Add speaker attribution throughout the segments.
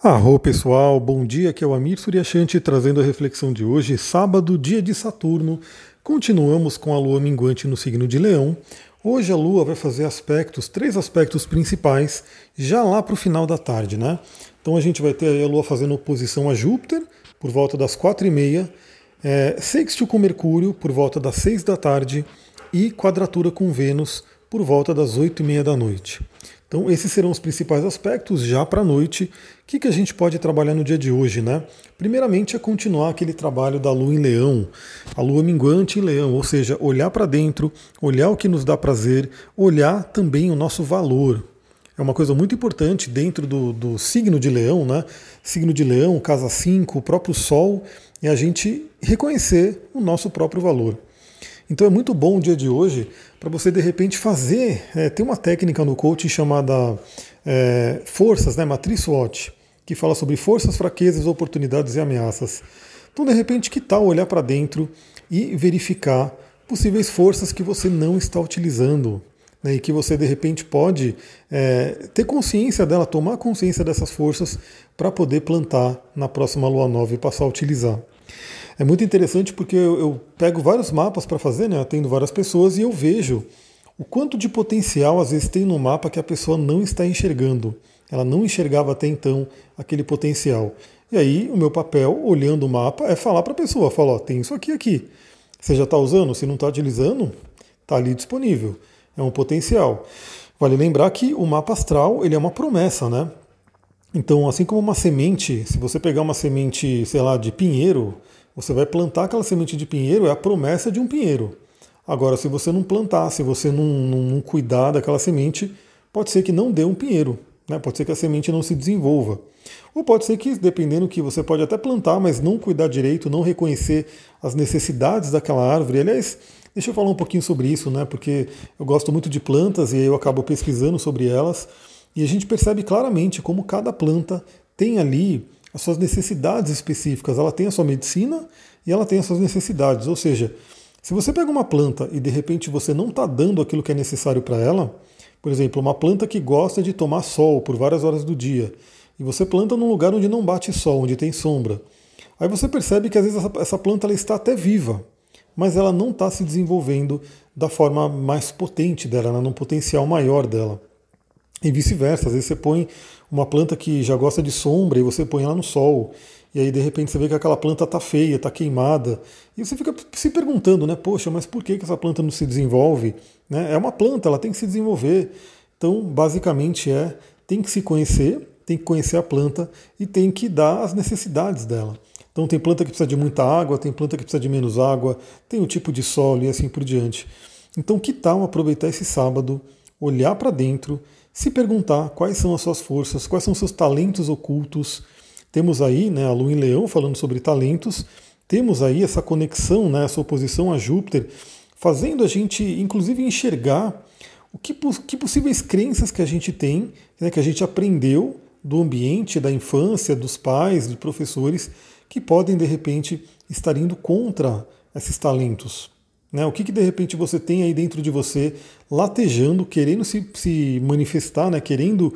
Speaker 1: Arro pessoal, bom dia, aqui é o Amir Suryashanti trazendo a reflexão de hoje, sábado, dia de Saturno. Continuamos com a lua minguante no signo de Leão. Hoje a lua vai fazer aspectos, três aspectos principais, já lá para o final da tarde, né? Então a gente vai ter a lua fazendo oposição a Júpiter por volta das quatro e meia, é, com Mercúrio por volta das seis da tarde e quadratura com Vênus por volta das oito e meia da noite. Então, esses serão os principais aspectos já para a noite. O que, que a gente pode trabalhar no dia de hoje, né? Primeiramente é continuar aquele trabalho da lua em leão, a lua minguante em leão, ou seja, olhar para dentro, olhar o que nos dá prazer, olhar também o nosso valor. É uma coisa muito importante dentro do, do signo de leão, né? Signo de leão, casa 5, o próprio sol, é a gente reconhecer o nosso próprio valor. Então é muito bom o dia de hoje para você de repente fazer. É, tem uma técnica no coaching chamada é, forças, né, matriz SWOT, que fala sobre forças, fraquezas, oportunidades e ameaças. Então de repente que tal olhar para dentro e verificar possíveis forças que você não está utilizando. Né, e que você de repente pode é, ter consciência dela, tomar consciência dessas forças para poder plantar na próxima lua nova e passar a utilizar. É muito interessante porque eu, eu pego vários mapas para fazer, né? Atendo várias pessoas e eu vejo o quanto de potencial às vezes tem no mapa que a pessoa não está enxergando. Ela não enxergava até então aquele potencial. E aí o meu papel, olhando o mapa, é falar para a pessoa, falar, ó, tem isso aqui aqui. Você já está usando? Se não está utilizando, está ali disponível. É um potencial. Vale lembrar que o mapa astral ele é uma promessa, né? Então, assim como uma semente, se você pegar uma semente, sei lá, de pinheiro, você vai plantar aquela semente de pinheiro, é a promessa de um pinheiro. Agora, se você não plantar, se você não, não, não cuidar daquela semente, pode ser que não dê um pinheiro. Né? Pode ser que a semente não se desenvolva. Ou pode ser que, dependendo que você pode até plantar, mas não cuidar direito, não reconhecer as necessidades daquela árvore. Aliás, deixa eu falar um pouquinho sobre isso, né? Porque eu gosto muito de plantas e eu acabo pesquisando sobre elas. E a gente percebe claramente como cada planta tem ali as suas necessidades específicas. Ela tem a sua medicina e ela tem as suas necessidades. Ou seja, se você pega uma planta e de repente você não está dando aquilo que é necessário para ela, por exemplo, uma planta que gosta de tomar sol por várias horas do dia, e você planta num lugar onde não bate sol, onde tem sombra, aí você percebe que às vezes essa, planta ela está até viva, mas ela não está se desenvolvendo da forma mais potente dela, né, num potencial maior dela. E vice-versa, às vezes você põe uma planta que já gosta de sombra e você põe ela no sol. E aí de repente você vê que aquela planta está feia, está queimada. E você fica se perguntando, né? Poxa, mas por que, que essa planta não se desenvolve? Né? É uma planta, ela tem que se desenvolver. Então, basicamente é, tem que se conhecer, tem que conhecer a planta e tem que dar as necessidades dela. Então tem planta que precisa de muita água, tem planta que precisa de menos água, tem o tipo de solo e assim por diante. Então que tal aproveitar esse sábado, olhar para dentro se perguntar quais são as suas forças, quais são os seus talentos ocultos. Temos aí né, a Lua em Leão falando sobre talentos, temos aí essa conexão, né, essa oposição a Júpiter, fazendo a gente, inclusive, enxergar o que, que possíveis crenças que a gente tem, né, que a gente aprendeu do ambiente, da infância, dos pais, dos professores, que podem, de repente, estar indo contra esses talentos. Né? O que, que de repente você tem aí dentro de você latejando, querendo se, se manifestar, né? querendo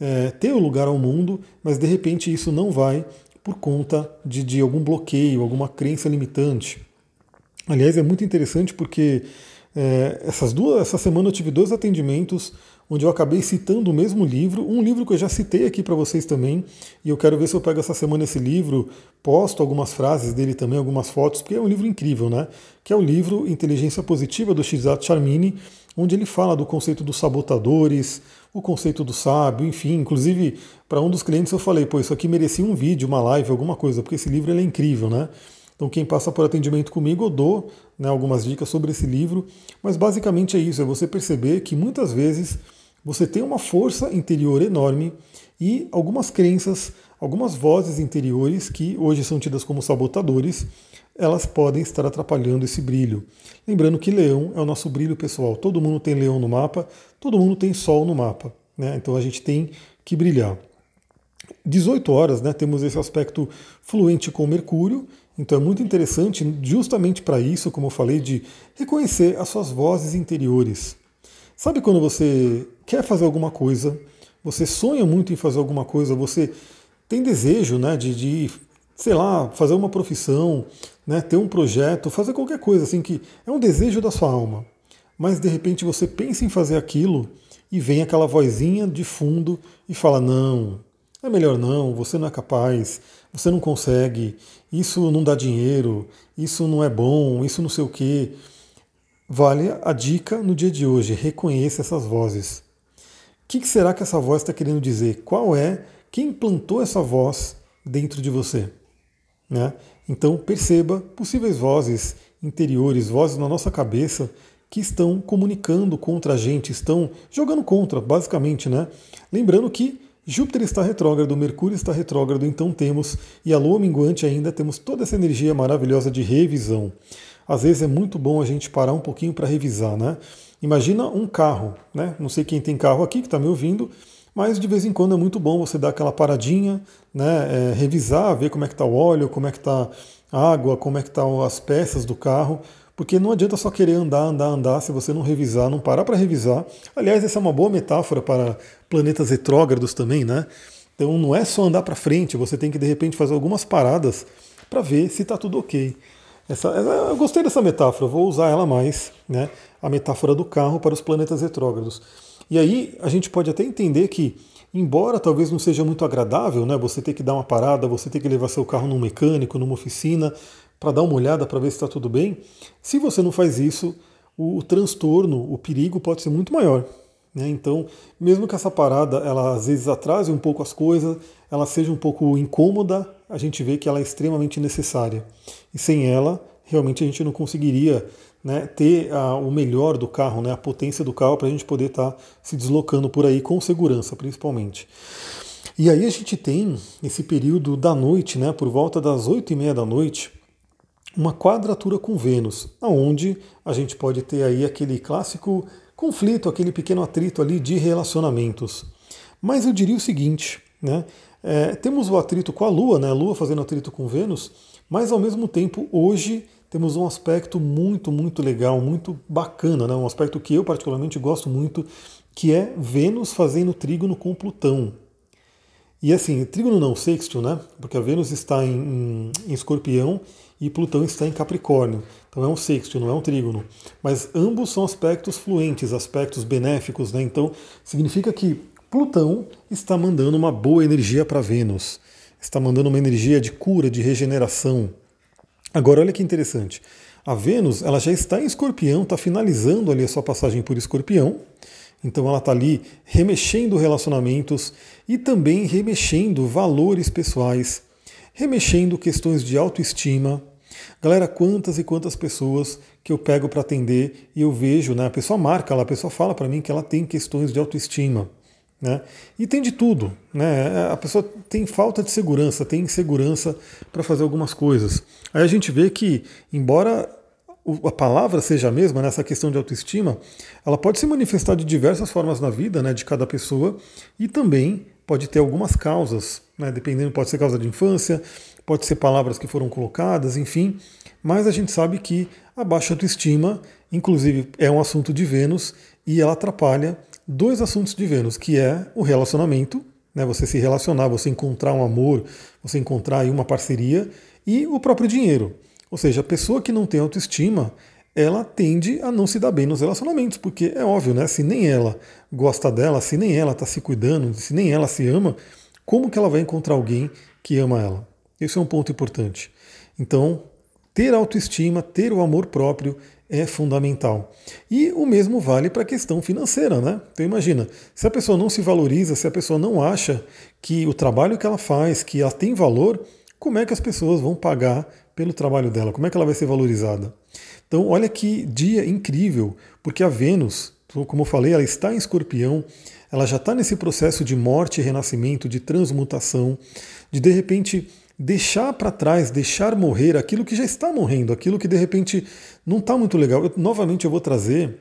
Speaker 1: é, ter o lugar ao mundo, mas de repente isso não vai por conta de, de algum bloqueio, alguma crença limitante. Aliás, é muito interessante porque é, essas duas, essa semana eu tive dois atendimentos onde eu acabei citando o mesmo livro, um livro que eu já citei aqui para vocês também, e eu quero ver se eu pego essa semana esse livro, posto algumas frases dele também, algumas fotos, porque é um livro incrível, né? Que é o livro Inteligência Positiva do Shizat Charmini, onde ele fala do conceito dos sabotadores, o conceito do sábio, enfim, inclusive para um dos clientes eu falei, pô, isso aqui merecia um vídeo, uma live, alguma coisa, porque esse livro é incrível, né? Então, quem passa por atendimento comigo, eu dou né, algumas dicas sobre esse livro, mas basicamente é isso: é você perceber que muitas vezes você tem uma força interior enorme e algumas crenças, algumas vozes interiores que hoje são tidas como sabotadores, elas podem estar atrapalhando esse brilho. Lembrando que leão é o nosso brilho pessoal. Todo mundo tem leão no mapa, todo mundo tem sol no mapa. Né? Então a gente tem que brilhar. 18 horas, né, temos esse aspecto fluente com Mercúrio, então é muito interessante, justamente para isso, como eu falei, de reconhecer as suas vozes interiores. Sabe quando você quer fazer alguma coisa, você sonha muito em fazer alguma coisa, você tem desejo né, de, de, sei lá, fazer uma profissão, né, ter um projeto, fazer qualquer coisa assim que é um desejo da sua alma. Mas de repente você pensa em fazer aquilo e vem aquela vozinha de fundo e fala: não, é melhor não, você não é capaz, você não consegue, isso não dá dinheiro, isso não é bom, isso não sei o quê. Vale a dica no dia de hoje, reconheça essas vozes. O que, será que essa voz está querendo dizer? Qual é, quem plantou essa voz dentro de você? Né? Então perceba possíveis vozes interiores, vozes na nossa cabeça que estão comunicando contra a gente, estão jogando contra, basicamente, né? Lembrando que Júpiter está retrógrado, Mercúrio está retrógrado, então temos, e a Lua minguante ainda, temos toda essa energia maravilhosa de revisão. Às vezes é muito bom a gente parar um pouquinho para revisar, né? Imagina um carro, né? Não sei quem tem carro aqui que está me ouvindo, mas de vez em quando é muito bom você dar aquela paradinha, né? É, revisar, ver como é que está o óleo, como é que está a água, como é que estão tá as peças do carro, porque não adianta só querer andar, andar, andar se você não revisar, não parar para revisar. Aliás, essa é uma boa metáfora para planetas retrógrados também, né? Então não é só andar para frente, você tem que de repente fazer algumas paradas para ver se está tudo ok. Essa, eu gostei dessa metáfora, vou usar ela mais, né? A metáfora do carro para os planetas retrógrados. E aí a gente pode até entender que, embora talvez não seja muito agradável, né? Você ter que dar uma parada, você ter que levar seu carro num mecânico, numa oficina, para dar uma olhada para ver se está tudo bem. Se você não faz isso, o, o transtorno, o perigo pode ser muito maior. Né? Então, mesmo que essa parada ela às vezes atrase um pouco as coisas, ela seja um pouco incômoda, a gente vê que ela é extremamente necessária. E sem ela, realmente a gente não conseguiria né, ter a, o melhor do carro, né, a potência do carro para a gente poder estar tá se deslocando por aí com segurança, principalmente. E aí a gente tem esse período da noite, né, por volta das oito e meia da noite, uma quadratura com Vênus, aonde a gente pode ter aí aquele clássico conflito, aquele pequeno atrito ali de relacionamentos. Mas eu diria o seguinte, né? É, temos o atrito com a Lua, né? A Lua fazendo atrito com Vênus, mas ao mesmo tempo hoje temos um aspecto muito, muito legal, muito bacana, né? um aspecto que eu particularmente gosto muito, que é Vênus fazendo trígono com Plutão. E assim, trígono não, sextil, né? Porque a Vênus está em, em, em escorpião e Plutão está em Capricórnio. Então é um sexto, não é um trígono. Mas ambos são aspectos fluentes, aspectos benéficos, né? Então significa que Plutão está mandando uma boa energia para Vênus, está mandando uma energia de cura, de regeneração. Agora olha que interessante. A Vênus ela já está em Escorpião, está finalizando ali a sua passagem por Escorpião. Então ela está ali remexendo relacionamentos e também remexendo valores pessoais, remexendo questões de autoestima, Galera, quantas e quantas pessoas que eu pego para atender e eu vejo, né? A pessoa marca lá, a pessoa fala para mim que ela tem questões de autoestima. Né? E tem de tudo. Né? A pessoa tem falta de segurança, tem insegurança para fazer algumas coisas. Aí a gente vê que, embora a palavra seja a mesma, nessa né? questão de autoestima, ela pode se manifestar de diversas formas na vida né, de cada pessoa e também pode ter algumas causas, né, dependendo, pode ser causa de infância, pode ser palavras que foram colocadas, enfim, mas a gente sabe que a baixa autoestima, inclusive, é um assunto de Vênus e ela atrapalha dois assuntos de Vênus, que é o relacionamento, né, você se relacionar, você encontrar um amor, você encontrar aí uma parceria e o próprio dinheiro. Ou seja, a pessoa que não tem autoestima, ela tende a não se dar bem nos relacionamentos, porque é óbvio, né? Se nem ela gosta dela, se nem ela está se cuidando, se nem ela se ama, como que ela vai encontrar alguém que ama ela? Esse é um ponto importante. Então, ter autoestima, ter o amor próprio é fundamental. E o mesmo vale para a questão financeira, né? Então imagina, se a pessoa não se valoriza, se a pessoa não acha que o trabalho que ela faz, que ela tem valor, como é que as pessoas vão pagar pelo trabalho dela? Como é que ela vai ser valorizada? Então, olha que dia incrível, porque a Vênus, como eu falei, ela está em escorpião, ela já está nesse processo de morte e renascimento, de transmutação, de de repente deixar para trás, deixar morrer aquilo que já está morrendo, aquilo que de repente não está muito legal. Eu, novamente eu vou trazer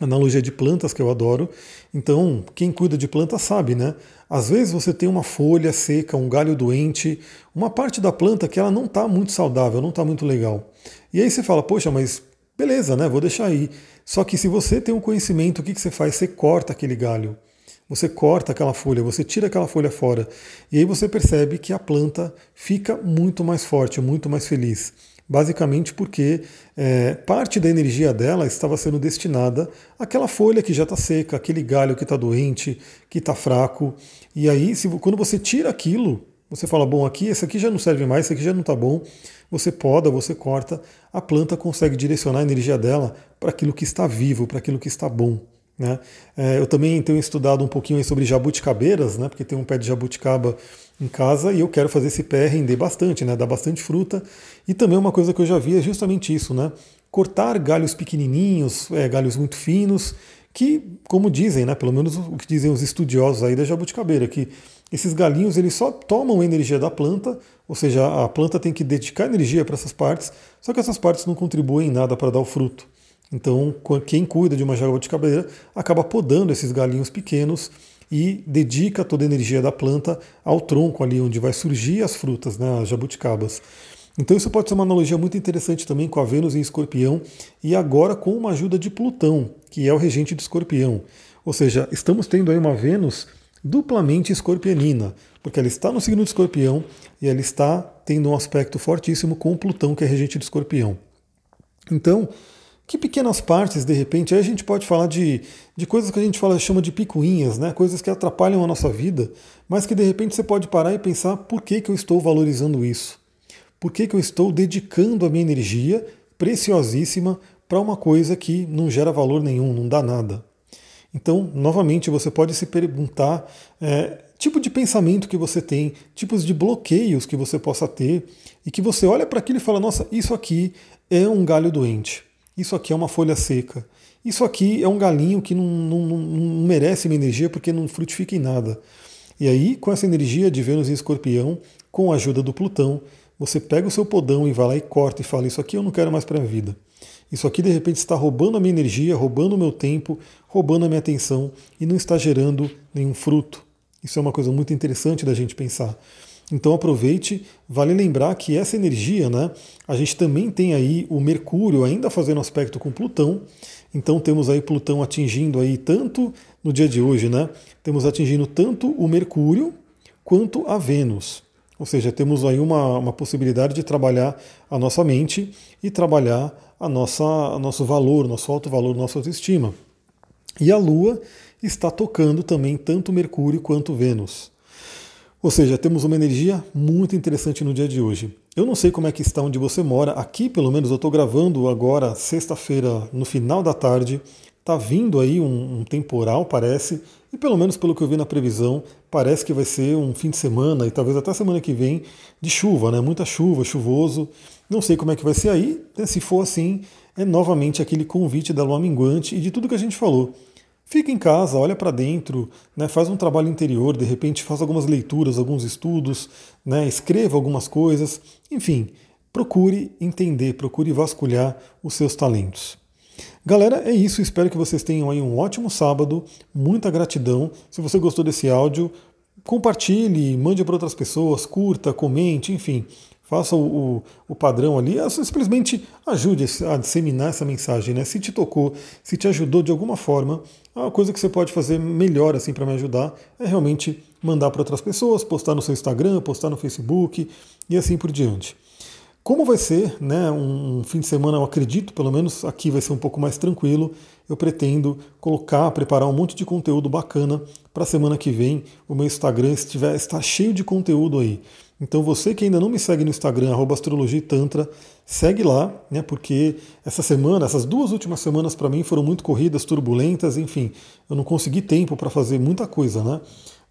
Speaker 1: analogia de plantas que eu adoro. Então, quem cuida de planta sabe, né? Às vezes você tem uma folha seca, um galho doente, uma parte da planta que ela não está muito saudável, não está muito legal. E aí você fala, poxa, mas beleza, né? Vou deixar aí. Só que se você tem um conhecimento, o que, que você faz? Você corta aquele galho. você corta aquela folha, você tira aquela folha fora, e aí você percebe que a planta fica muito mais forte, muito mais feliz. Basicamente porque é, parte da energia dela estava sendo destinada àquela folha que já está seca, aquele galho que está doente, que está fraco. E aí, se, quando você tira aquilo, você fala, bom, aqui esse aqui já não serve mais, esse aqui já não está bom. Você poda, você corta, a planta consegue direcionar a energia dela para aquilo que está vivo, para aquilo que está bom. Né? É, eu também tenho estudado um pouquinho sobre jabuticabeiras, né? porque tem um pé de jabuticaba em casa e eu quero fazer esse pé render bastante, né? dar bastante fruta. E também uma coisa que eu já vi é justamente isso, né? cortar galhos pequenininhos, é, galhos muito finos, que, como dizem, né? pelo menos o que dizem os estudiosos aí da jabuticabeira, que esses galinhos eles só tomam energia da planta, ou seja, a planta tem que dedicar energia para essas partes, só que essas partes não contribuem em nada para dar o fruto. Então, quem cuida de uma jabuticabeira acaba podando esses galinhos pequenos e dedica toda a energia da planta ao tronco ali onde vai surgir as frutas, né, as jabuticabas. Então isso pode ser uma analogia muito interessante também com a Vênus em Escorpião e agora com uma ajuda de Plutão, que é o regente de Escorpião. Ou seja, estamos tendo aí uma Vênus duplamente escorpionina, porque ela está no signo de Escorpião e ela está tendo um aspecto fortíssimo com Plutão, que é regente de Escorpião. Então, que pequenas partes, de repente, aí a gente pode falar de, de coisas que a gente fala, chama de picuinhas, né? coisas que atrapalham a nossa vida, mas que de repente você pode parar e pensar por que, que eu estou valorizando isso? Por que, que eu estou dedicando a minha energia preciosíssima para uma coisa que não gera valor nenhum, não dá nada? Então, novamente, você pode se perguntar é, tipo de pensamento que você tem, tipos de bloqueios que você possa ter, e que você olha para aquilo e fala: nossa, isso aqui é um galho doente. Isso aqui é uma folha seca. Isso aqui é um galinho que não, não, não merece minha energia porque não frutifica em nada. E aí, com essa energia de Vênus em escorpião, com a ajuda do Plutão, você pega o seu podão e vai lá e corta e fala: Isso aqui eu não quero mais para a vida. Isso aqui de repente está roubando a minha energia, roubando o meu tempo, roubando a minha atenção e não está gerando nenhum fruto. Isso é uma coisa muito interessante da gente pensar. Então aproveite, vale lembrar que essa energia, né, a gente também tem aí o Mercúrio ainda fazendo aspecto com Plutão. Então temos aí Plutão atingindo aí tanto no dia de hoje, né? Temos atingindo tanto o Mercúrio quanto a Vênus. Ou seja, temos aí uma, uma possibilidade de trabalhar a nossa mente e trabalhar a nossa, a nosso valor, nosso alto valor, nossa autoestima. E a Lua está tocando também tanto Mercúrio quanto Vênus. Ou seja, temos uma energia muito interessante no dia de hoje. Eu não sei como é que está onde você mora. Aqui, pelo menos, eu estou gravando agora, sexta-feira, no final da tarde. Está vindo aí um, um, temporal, parece, e pelo menos pelo que eu vi na previsão, parece que vai ser um fim de semana e talvez até semana que vem de chuva, né? Muita chuva, chuvoso. Não sei como é que vai ser aí. Né? Se for assim, é novamente aquele convite da lua minguante e de tudo que a gente falou. Fica em casa, olha para dentro, né, faz um trabalho interior, de repente faz algumas leituras, alguns estudos, né, escreva algumas coisas, enfim, procure entender, procure vasculhar os seus talentos. Galera, é isso. Espero que vocês tenham aí um ótimo sábado. Muita gratidão. Se você gostou desse áudio, compartilhe, mande para outras pessoas, curta, comente, enfim faça o, o, o padrão ali, é simplesmente ajude a disseminar essa mensagem, né? Se te tocou, se te ajudou de alguma forma, a coisa que você pode fazer melhor assim para me ajudar é realmente mandar para outras pessoas, postar no seu Instagram, postar no Facebook e assim por diante. Como vai ser né, um fim de semana, eu acredito, pelo menos aqui vai ser um pouco mais tranquilo. Eu pretendo colocar, preparar um monte de conteúdo bacana para a semana que vem. O meu Instagram estiver, está cheio de conteúdo aí. Então você que ainda não me segue no Instagram, astrologitantra, segue lá, né? Porque essa semana, essas duas últimas semanas para mim foram muito corridas, turbulentas, enfim, eu não consegui tempo para fazer muita coisa, né?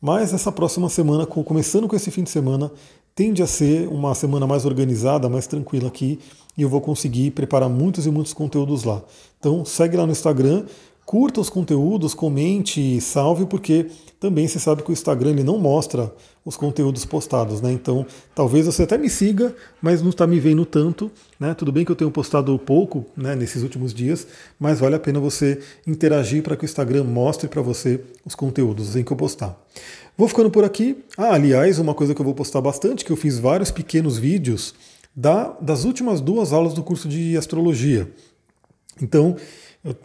Speaker 1: Mas essa próxima semana, começando com esse fim de semana, tende a ser uma semana mais organizada, mais tranquila aqui, e eu vou conseguir preparar muitos e muitos conteúdos lá. Então segue lá no Instagram, curta os conteúdos, comente, salve, porque também você sabe que o Instagram ele não mostra os conteúdos postados, né? Então, talvez você até me siga, mas não está me vendo tanto, né? Tudo bem que eu tenho postado pouco, né, nesses últimos dias, mas vale a pena você interagir para que o Instagram mostre para você os conteúdos em que eu postar. Vou ficando por aqui. Ah, aliás, uma coisa que eu vou postar bastante, que eu fiz vários pequenos vídeos da, das últimas duas aulas do curso de astrologia. Então,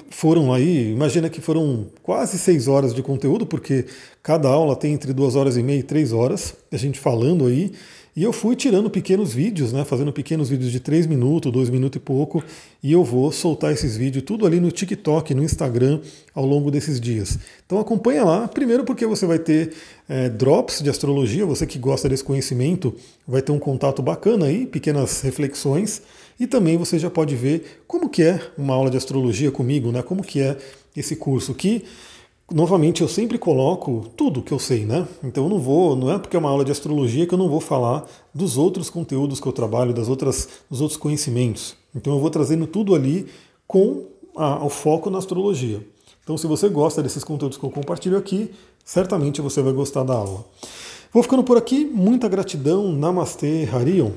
Speaker 1: foram aí, imagina que foram quase seis horas de conteúdo, porque cada aula tem entre duas horas e meia e três horas, a gente falando aí. E eu fui tirando pequenos vídeos, né, fazendo pequenos vídeos de três minutos, dois minutos e pouco, e eu vou soltar esses vídeos tudo ali no TikTok, no Instagram, ao longo desses dias. Então acompanha lá, primeiro porque você vai ter é, drops de astrologia, você que gosta desse conhecimento vai ter um contato bacana aí, pequenas reflexões. E também você já pode ver como que é uma aula de astrologia comigo, né? Como que é esse curso que novamente eu sempre coloco tudo que eu sei, né? Então eu não vou, não é porque é uma aula de astrologia que eu não vou falar dos outros conteúdos que eu trabalho, das outras, dos outros conhecimentos. Então eu vou trazendo tudo ali com a, o foco na astrologia. Então se você gosta desses conteúdos que eu compartilho aqui, certamente você vai gostar da aula. Vou ficando por aqui, muita gratidão, Namastê, Harion.